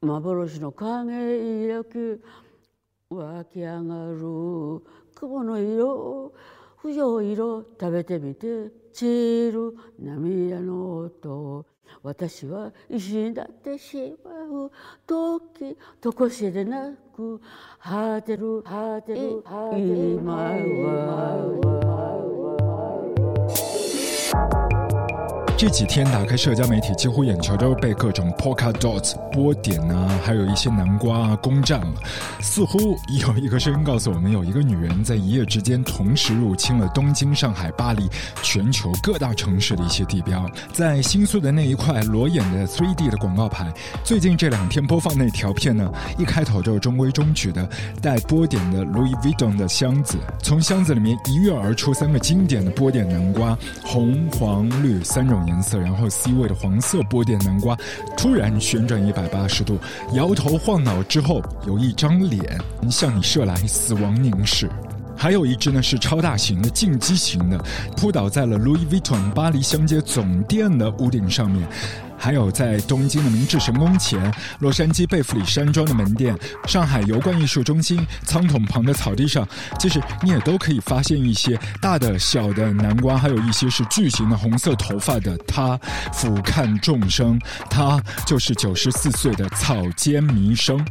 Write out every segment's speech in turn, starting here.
幻の影抱く湧き上がる雲の色不条色食べてみて散る涙の音。私は石になってしまう。時とこしでなく果てる果てる今は这几天打开社交媒体，几乎眼球都被各种 polka dots 波点啊，还有一些南瓜啊攻占了。似乎有一个声音告诉我们，有一个女人在一夜之间同时入侵了东京、上海、巴黎，全球各大城市的一些地标。在新宿的那一块裸眼的 3D 的广告牌，最近这两天播放那条片呢，一开头就是中规中矩的带波点的 Louis Vuitton 的箱子，从箱子里面一跃而出三个经典的波点南瓜，红、黄、绿三种。颜色，然后 C 位的黄色波点南瓜突然旋转一百八十度，摇头晃脑之后，有一张脸向你射来，死亡凝视。还有一只呢是超大型的进击型的，扑倒在了 Louis Vuitton 巴黎香街总店的屋顶上面。还有在东京的明治神宫前、洛杉矶贝弗里山庄的门店、上海油罐艺术中心仓桶旁的草地上，其实你也都可以发现一些大的、小的南瓜，还有一些是巨型的红色头发的他，俯瞰众生，他就是九十四岁的草间弥生。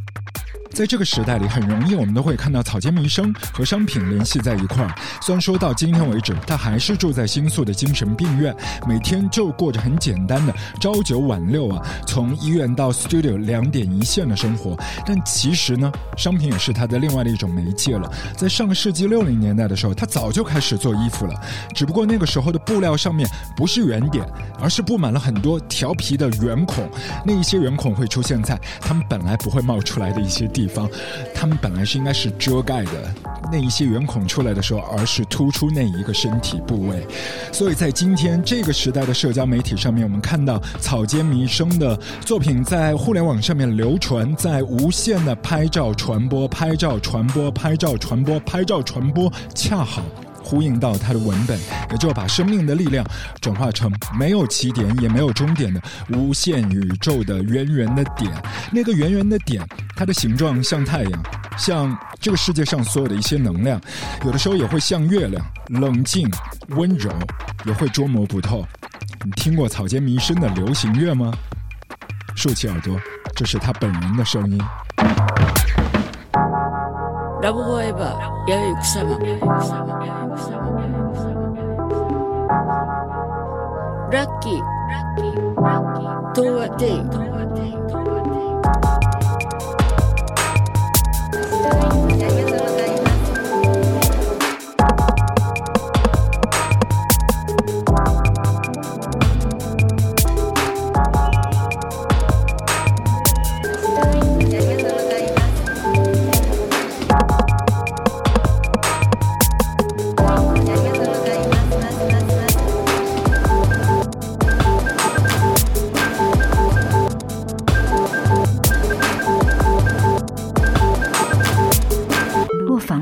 在这个时代里，很容易我们都会看到草间弥生和商品联系在一块儿。虽然说到今天为止，他还是住在新宿的精神病院，每天就过着很简单的朝九晚六啊，从医院到 studio 两点一线的生活。但其实呢，商品也是他的另外的一种媒介了。在上个世纪六零年代的时候，他早就开始做衣服了，只不过那个时候的布料上面不是圆点，而是布满了很多调皮的圆孔。那一些圆孔会出现在他们本来不会冒出来的一些地。地方，他们本来是应该是遮盖的那一些圆孔出来的时候，而是突出那一个身体部位。所以在今天这个时代的社交媒体上面，我们看到草间弥生的作品在互联网上面流传，在无限的拍照传播、拍照传播、拍照传播、拍照传播，恰好。呼应到他的文本，也就把生命的力量转化成没有起点也没有终点的无限宇宙的圆圆的点。那个圆圆的点，它的形状像太阳，像这个世界上所有的一些能量，有的时候也会像月亮，冷静温柔，也会捉摸不透。你听过草间弥生的流行乐吗？竖起耳朵，这是他本人的声音。ラブフォーエバー、やゆ草間。ラッキー、東和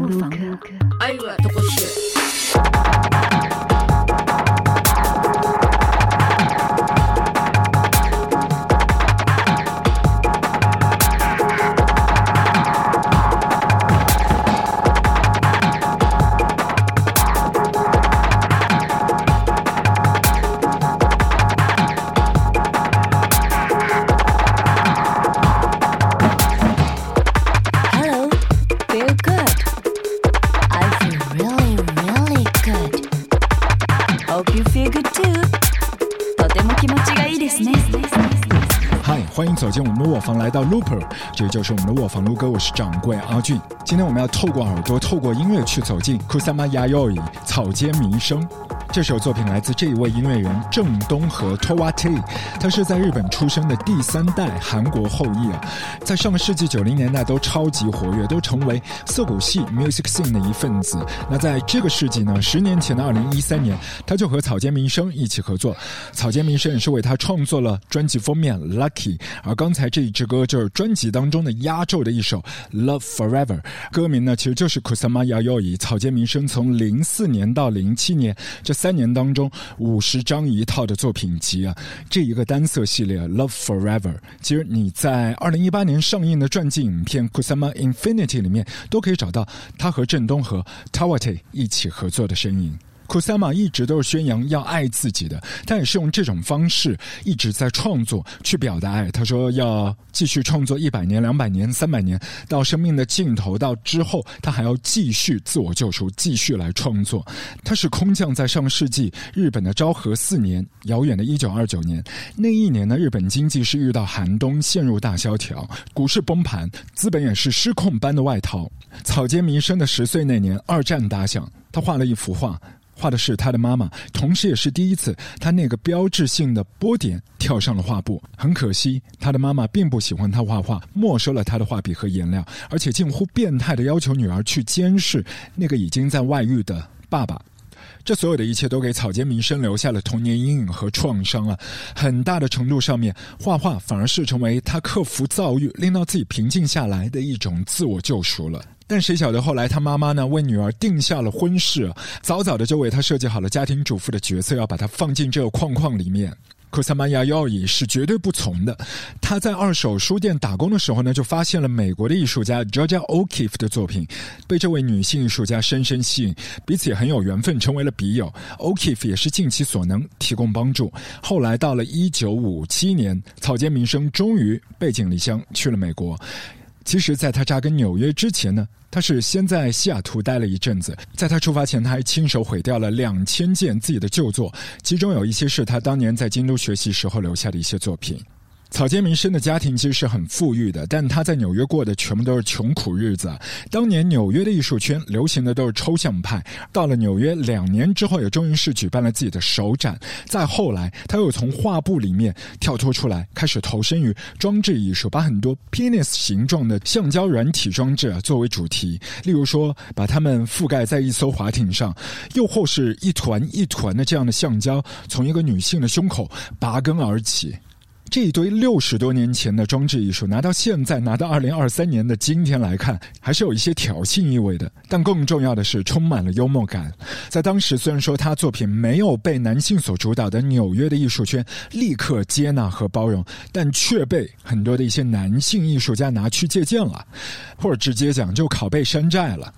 مفهوم. أيوه تقول شيء 走进我们的卧房，来到 Looper，这就是我们的卧房。卢哥，我是掌柜阿俊。今天我们要透过耳朵，透过音乐去走进 Kusama Yayoi 草间弥生。这首作品来自这一位音乐人郑东和 Towa T，他是在日本出生的第三代韩国后裔啊，在上个世纪九零年代都超级活跃，都成为涩谷系 music scene 的一份子。那在这个世纪呢，十年前的二零一三年，他就和草间弥生一起合作，草间弥生也是为他创作了专辑封面 Lucky，而刚才这一支歌就是专辑当中的压轴的一首 Love Forever，歌名呢其实就是 Kusama Yayoi 草间弥生从零四年到零七年这。三年当中五十张一套的作品集啊，这一个单色系列《Love Forever》，其实你在二零一八年上映的传记影片《Kusama Infinity》里面都可以找到他和郑东和 Tawate 一起合作的身影。库萨玛一直都是宣扬要爱自己的，他也是用这种方式一直在创作去表达爱。他说要继续创作一百年、两百年、三百年，到生命的尽头，到之后他还要继续自我救赎，继续来创作。他是空降在上世纪日本的昭和四年，遥远的一九二九年。那一年呢，日本经济是遇到寒冬，陷入大萧条，股市崩盘，资本也是失控般的外逃。草间弥生的十岁那年，二战打响，他画了一幅画。画的是他的妈妈，同时也是第一次，他那个标志性的波点跳上了画布。很可惜，他的妈妈并不喜欢他画画，没收了他的画笔和颜料，而且近乎变态的要求女儿去监视那个已经在外遇的爸爸。这所有的一切都给草间弥生留下了童年阴影和创伤啊！很大的程度上面，画画反而是成为他克服躁郁、令到自己平静下来的一种自我救赎了。但谁晓得后来他妈妈呢为女儿定下了婚事，早早的就为她设计好了家庭主妇的角色，要把她放进这个框框里面。库萨玛亚要伊是绝对不从的。他在二手书店打工的时候呢，就发现了美国的艺术家 Georgia O'Keeffe 的作品，被这位女性艺术家深深吸引，彼此也很有缘分，成为了笔友。O'Keeffe 也是尽其所能提供帮助。后来到了一九五七年，草间弥生终于背井离乡去了美国。其实，在他扎根纽约之前呢，他是先在西雅图待了一阵子。在他出发前，他还亲手毁掉了两千件自己的旧作，其中有一些是他当年在京都学习时候留下的一些作品。草间弥生的家庭其实是很富裕的，但他在纽约过的全部都是穷苦日子。当年纽约的艺术圈流行的都是抽象派，到了纽约两年之后，也终于是举办了自己的首展。再后来，他又从画布里面跳脱出来，开始投身于装置艺术，把很多 penis 形状的橡胶软体装置作为主题，例如说把它们覆盖在一艘滑艇上，又或是一团一团的这样的橡胶从一个女性的胸口拔根而起。这一堆六十多年前的装置艺术，拿到现在，拿到二零二三年的今天来看，还是有一些挑衅意味的。但更重要的是，充满了幽默感。在当时，虽然说他作品没有被男性所主导的纽约的艺术圈立刻接纳和包容，但却被很多的一些男性艺术家拿去借鉴了，或者直接讲就拷贝山寨了。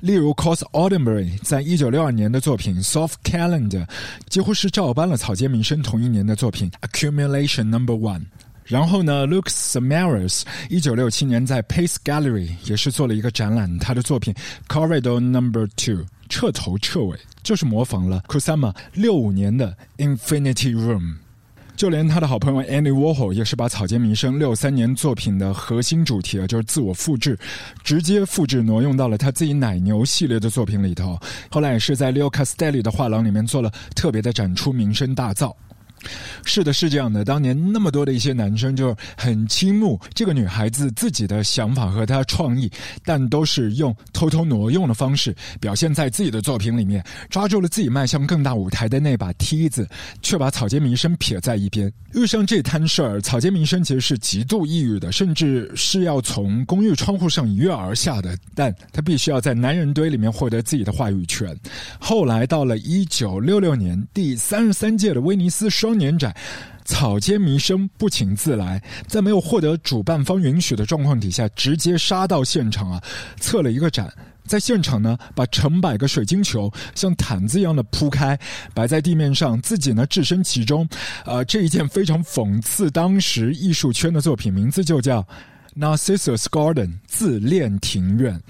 例如，Cos Audenbury 在一九六二年的作品《Soft Calendar》，几乎是照搬了草间弥生同一年的作品《Accumulation Number One》。然后呢，Luke Samaras 一九六七年在 Pace Gallery 也是做了一个展览，他的作品《Corridor Number Two》彻头彻尾就是模仿了 Kusama 六五年的《Infinity Room》。就连他的好朋友 Andy Warhol 也是把草间弥生六三年作品的核心主题啊，就是自我复制，直接复制挪用到了他自己奶牛系列的作品里头。后来也是在 Leo Castelli 的画廊里面做了特别的展出，名声大噪。是的，是这样的。当年那么多的一些男生就很倾慕这个女孩子自己的想法和她创意，但都是用偷偷挪用的方式表现在自己的作品里面，抓住了自己迈向更大舞台的那把梯子，却把草间弥生撇在一边。遇上这摊事儿，草间弥生其实是极度抑郁的，甚至是要从公寓窗户上一跃而下的。但他必须要在男人堆里面获得自己的话语权。后来到了一九六六年第三十三届的威尼斯双。双年展，草间弥生不请自来，在没有获得主办方允许的状况底下，直接杀到现场啊，测了一个展。在现场呢，把成百个水晶球像毯子一样的铺开，摆在地面上，自己呢置身其中。呃，这一件非常讽刺当时艺术圈的作品，名字就叫。Narcissus Garden 自恋庭院，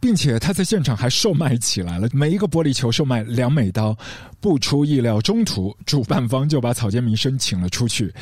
并且他在现场还售卖起来了，每一个玻璃球售卖两美刀。不出意料，中途主办方就把草间弥生请了出去。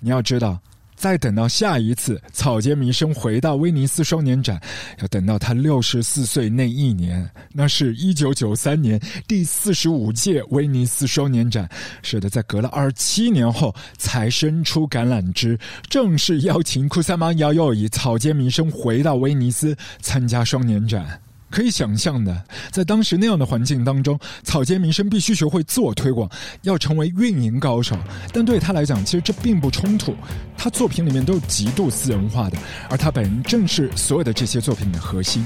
你要知道。再等到下一次草间弥生回到威尼斯双年展，要等到他六十四岁那一年，那是一九九三年第四十五届威尼斯双年展。是的，在隔了二十七年后，才伸出橄榄枝，正式邀请库萨玛亚佑以草间弥生回到威尼斯参加双年展。可以想象的，在当时那样的环境当中，草间弥生必须学会自我推广，要成为运营高手。但对他来讲，其实这并不冲突。他作品里面都是极度私人化的，而他本人正是所有的这些作品的核心。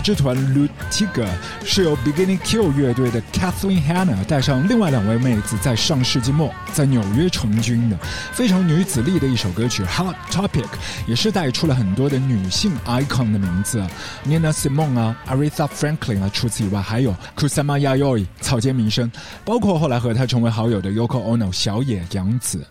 这团 Lutiga 是由 Beginning Q 乐队的 Kathleen Hanna 带上另外两位妹子，在上世纪末在纽约成军的，非常女子力的一首歌曲 Hot Topic，也是带出了很多的女性 icon 的名字，Nina Simone 啊，Aretha Franklin 啊，除此以外还有 Kusama Yayoi 草间弥生，包括后来和他成为好友的 Yoko Ono 小野洋子。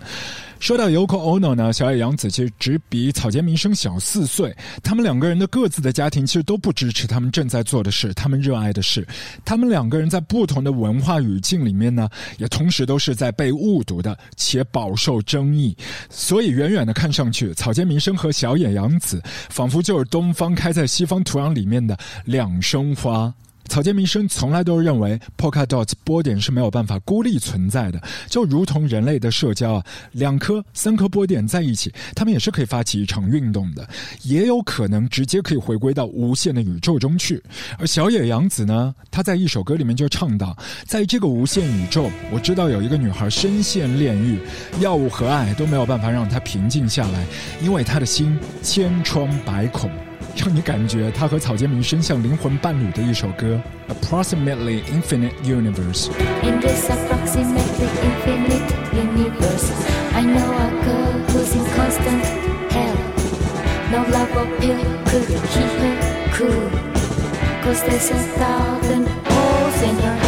说到 Yoko Ono 呢，小野洋子其实只比草间弥生小四岁。他们两个人的各自的家庭其实都不支持他们正在做的事，他们热爱的事。他们两个人在不同的文化语境里面呢，也同时都是在被误读的，且饱受争议。所以远远的看上去，草间弥生和小野洋子仿佛就是东方开在西方土壤里面的两生花。草间弥生从来都认为 Polkadot 波点是没有办法孤立存在的，就如同人类的社交啊，两颗、三颗波点在一起，他们也是可以发起一场运动的，也有可能直接可以回归到无限的宇宙中去。而小野洋子呢，她在一首歌里面就唱到，在这个无限宇宙，我知道有一个女孩深陷炼狱，药物和爱都没有办法让她平静下来，因为她的心千疮百孔。让你感觉他和草间弥生像灵魂伴侣的一首歌《Approximately Infinite Universe》。In this approximately infinite universe, I know a girl who's in constant hell. No love or pill could keep her cool. Cause there's a thousand holes in her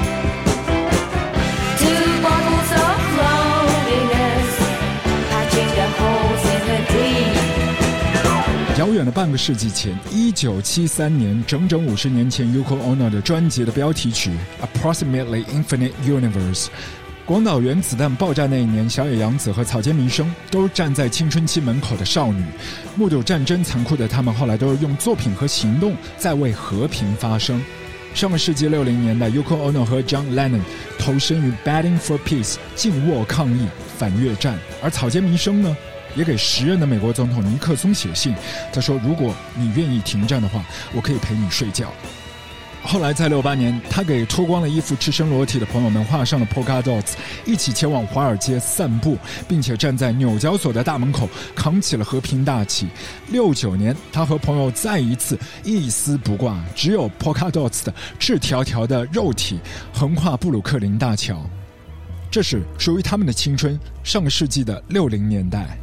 遥远的半个世纪前，一九七三年，整整五十年前，Yoko Ono 的专辑的标题曲《Approximately Infinite Universe》。广岛原子弹爆炸那一年，小野洋子和草间弥生都站在青春期门口的少女，目睹战争残酷的他们，后来都是用作品和行动在为和平发声。上个世纪六零年代，Yoko Ono 和 John Lennon 投身于 Batting for Peace 静卧抗议反越战，而草间弥生呢，也给时任的美国总统尼克松写信，他说：“如果你愿意停战的话，我可以陪你睡觉。”后来在六八年，他给脱光了衣服、赤身裸体的朋友们画上了 polka dots，一起前往华尔街散步，并且站在纽交所的大门口扛起了和平大旗。六九年，他和朋友再一次一丝不挂，只有 polka dots 的赤条条的肉体横跨布鲁克林大桥。这是属于他们的青春，上个世纪的六零年代。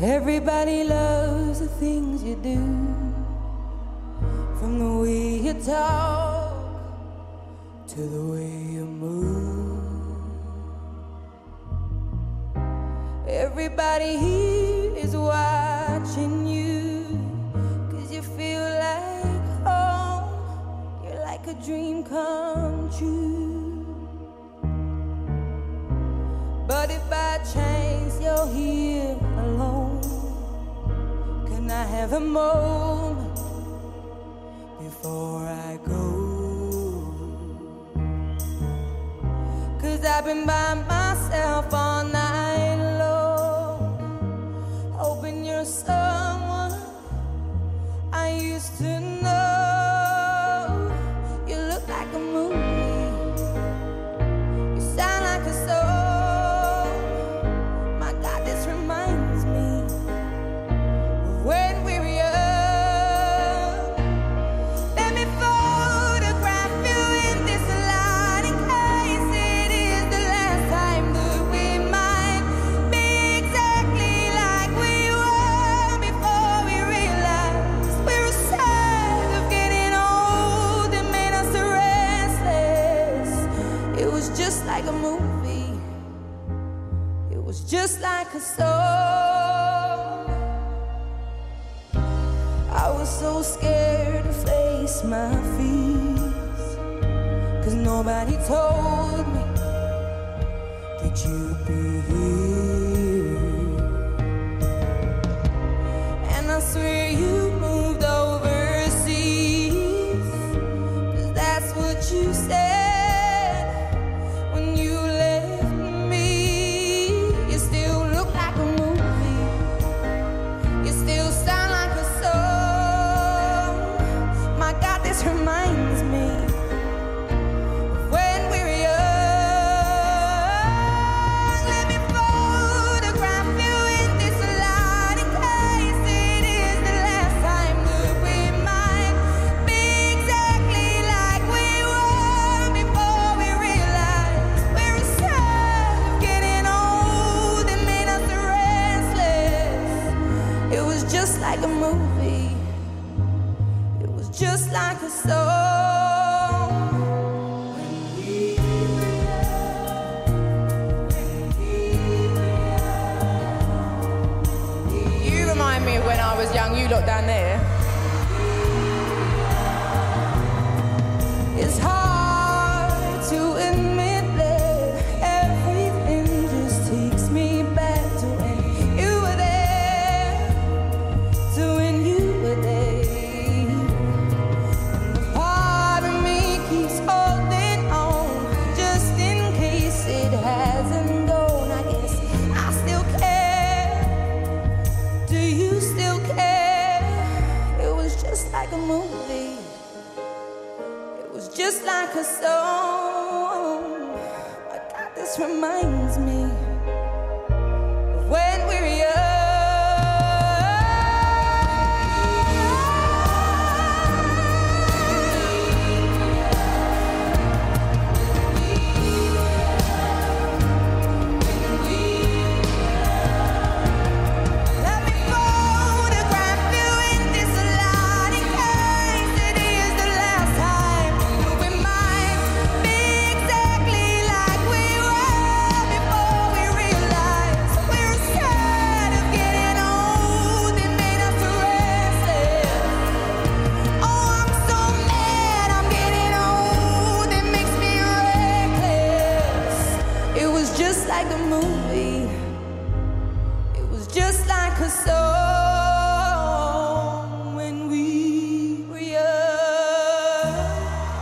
Everybody loves the things you do. From the way you talk to the way you move. Everybody here is watching you. Cause you feel like home. You're like a dream come true. But if by chance you're here alone, can I have a moment before I go? Cause I've been by myself all night long, hoping you're someone I used to know. Told like a. You remind me of when I was young. You look down there.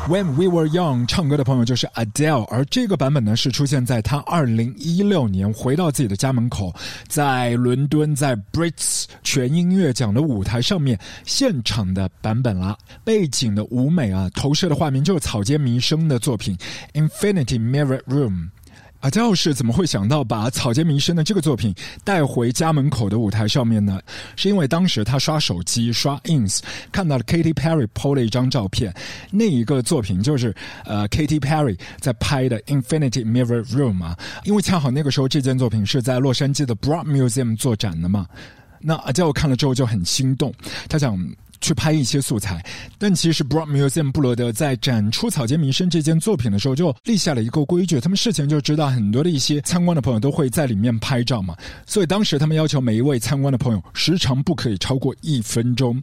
When We Were Young 唱歌的朋友就是 Adele，而这个版本呢是出现在他二零一六年回到自己的家门口，在伦敦在 Brits 全音乐奖的舞台上面现场的版本啦。背景的舞美啊，投射的画面就是草间弥生的作品《Infinity Mirror Room》。阿娇是怎么会想到把草间弥生的这个作品带回家门口的舞台上面呢？是因为当时他刷手机刷 ins 看到了 Katy Perry PO 了一张照片，那一个作品就是呃 Katy Perry 在拍的 Infinity Mirror Room 啊，因为恰好那个时候这件作品是在洛杉矶的 Broad Museum 做展的嘛。那阿娇看了之后就很心动，他想去拍一些素材，但其实 Broad Museum 布罗德在展出草间弥生这件作品的时候，就立下了一个规矩，他们事前就知道很多的一些参观的朋友都会在里面拍照嘛，所以当时他们要求每一位参观的朋友时长不可以超过一分钟，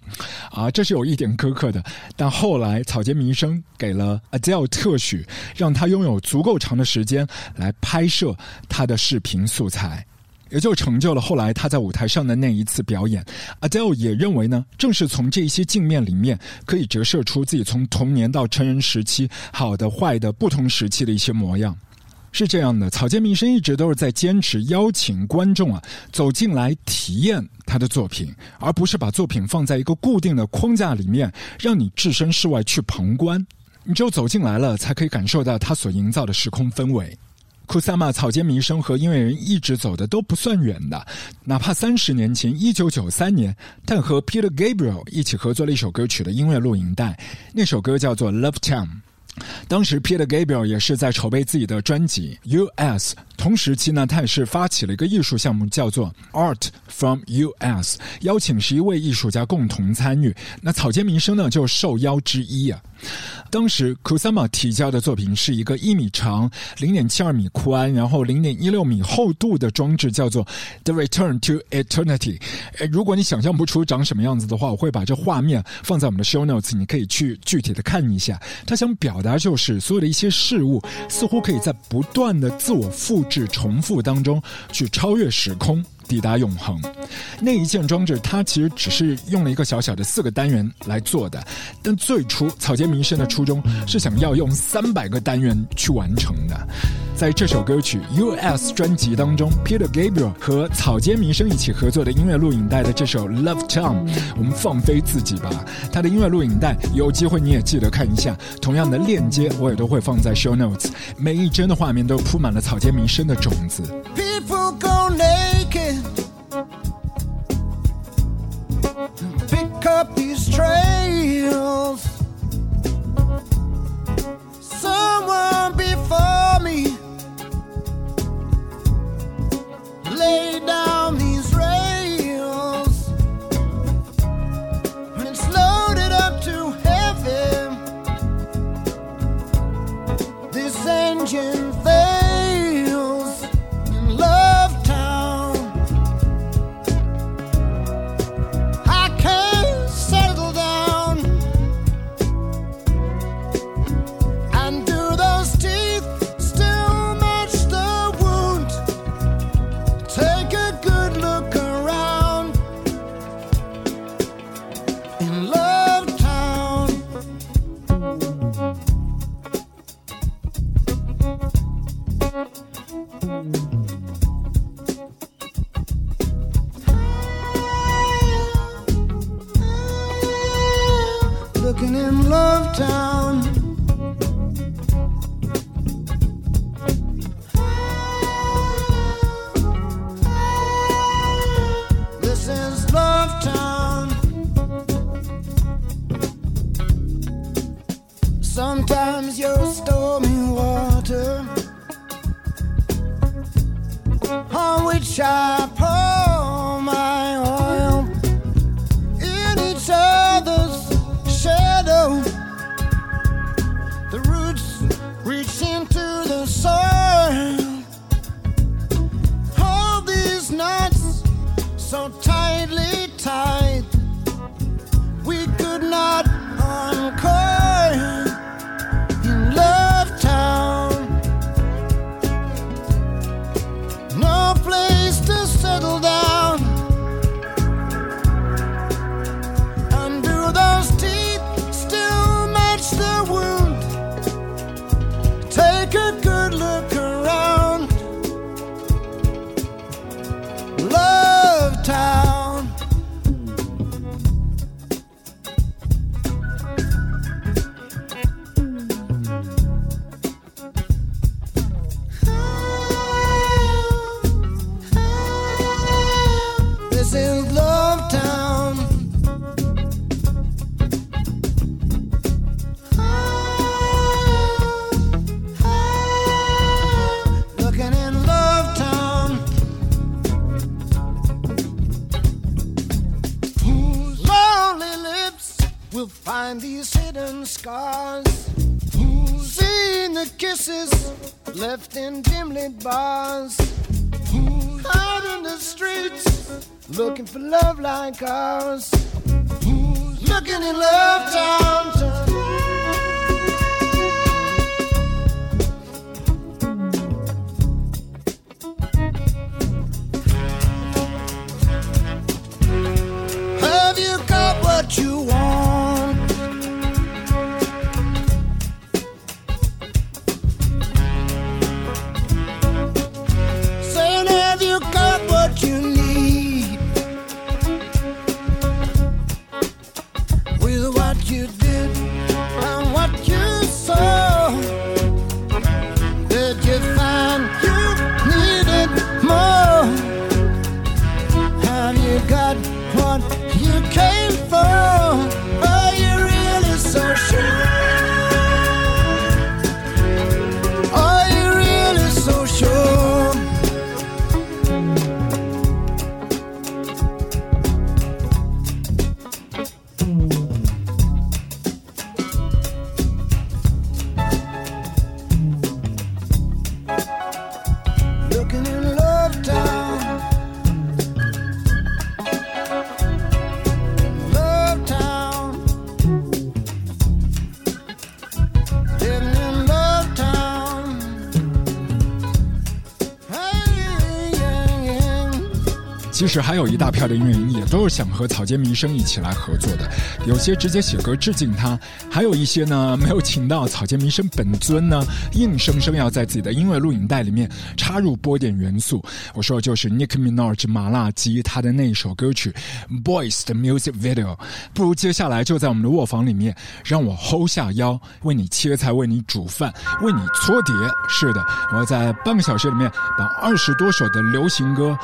啊，这是有一点苛刻的。但后来草间弥生给了 Adele 特许，让他拥有足够长的时间来拍摄他的视频素材。也就成就了后来他在舞台上的那一次表演。Adele 也认为呢，正是从这些镜面里面，可以折射出自己从童年到成人时期好的、坏的不同时期的一些模样。是这样的，草间弥生一直都是在坚持邀请观众啊走进来体验他的作品，而不是把作品放在一个固定的框架里面，让你置身事外去旁观。你只有走进来了，才可以感受到他所营造的时空氛围。库萨玛草间弥生和音乐人一直走的都不算远的，哪怕三十年前，一九九三年，他和 Peter Gabriel 一起合作了一首歌曲的音乐录影带，那首歌叫做《Love Town》。当时 Peter Gabriel 也是在筹备自己的专辑《U.S.》，同时期呢，他也是发起了一个艺术项目，叫做 Art from US，邀请十一位艺术家共同参与。那草间弥生呢，就受邀之一啊。当时 Kusama 提交的作品是一个一米长、零点七二米宽，然后零点一六米厚度的装置，叫做 The Return to Eternity。如果你想象不出长什么样子的话，我会把这画面放在我们的 Show Notes，你可以去具体的看一下。他想表达就是所有的一些事物，似乎可以在不断的自我复制、重复当中去超越时空。抵达永恒，那一件装置它其实只是用了一个小小的四个单元来做的，但最初草间弥生的初衷是想要用三百个单元去完成的。在这首歌曲《U.S.》专辑当中，Peter Gabriel 和草间弥生一起合作的音乐录影带的这首《Love Town》，我们放飞自己吧。他的音乐录影带有机会你也记得看一下，同样的链接我也都会放在 Show Notes。每一帧的画面都铺满了草间弥生的种子。People go naked. Pick up these trails. Someone before me lay down these rails. When it's loaded up to heaven, this engine fails Is Love Town. Looking in Love Town. Whose lonely lips will find these hidden scars? The kisses left in dim lit bars? Out in the streets looking for love like ours? Looking in Love Town? 其实还有一大票的音乐人也都是想和草间弥生一起来合作的，有些直接写歌致敬他，还有一些呢没有请到草间弥生本尊呢，硬生生要在自己的音乐录影带里面插入波点元素。我说的就是 Nick Minaj 麻辣鸡他的那一首歌曲《Boys》的 music video。不如接下来就在我们的卧房里面，让我 hold 下腰，为你切菜，为你煮饭，为你搓碟。是的，我要在半个小时里面把二十多首的流行歌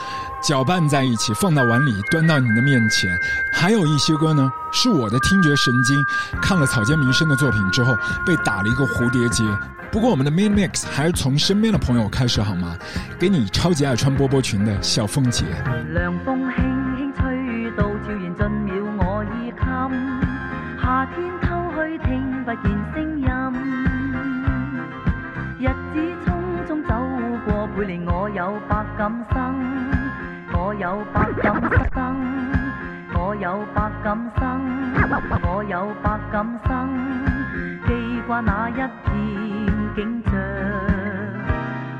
搅拌在一起，放到碗里，端到你的面前。还有一些歌呢，是我的听觉神经看了草间弥生的作品之后，被打了一个蝴蝶结。不过我们的 main mix 还是從身邊的朋友開始好嗎？給你超級愛穿波波裙的小鳳姐。涼風輕輕吹到，悄然進了我衣襟。夏天偷去聽不見聲音，日子匆匆走過，背離我有百感生，我有百感生，我有百感生，我有百感生，记挂那一片景象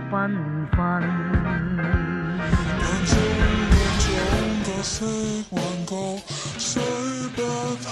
缤纷。眼睛望着往個色幻覺，水不肯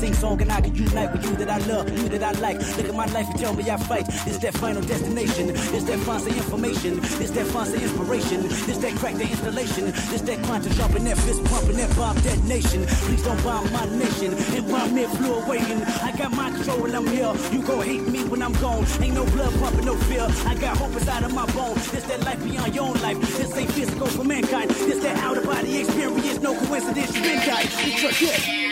sing song and I can unite with you that I love, you that I like. Look at my life and tell me I fight. Is that final destination? Is that fancy information? Is that fancy inspiration? Is that crack the installation? Is that quantum jumping, that fist pumping, that bomb detonation? Please don't bomb my nation. Environment flew away and I got my control when I'm here. You gon' hate me when I'm gone. Ain't no blood pumping, no fear. I got hope inside of my bones. This that life beyond your own life. This ain't physical for mankind. This that out of body experience. No coincidence, you been. It's your gift.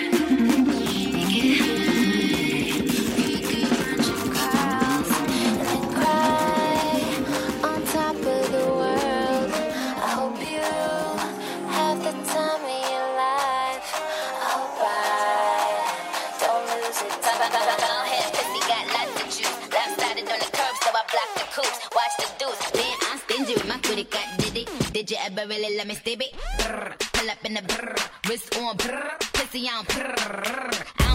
Watch the deuce. Then I'm stingy with my credit card. Did it? Did you ever really let me stip it? Pull up in the brr. Wrist on brr. Pussy on brr.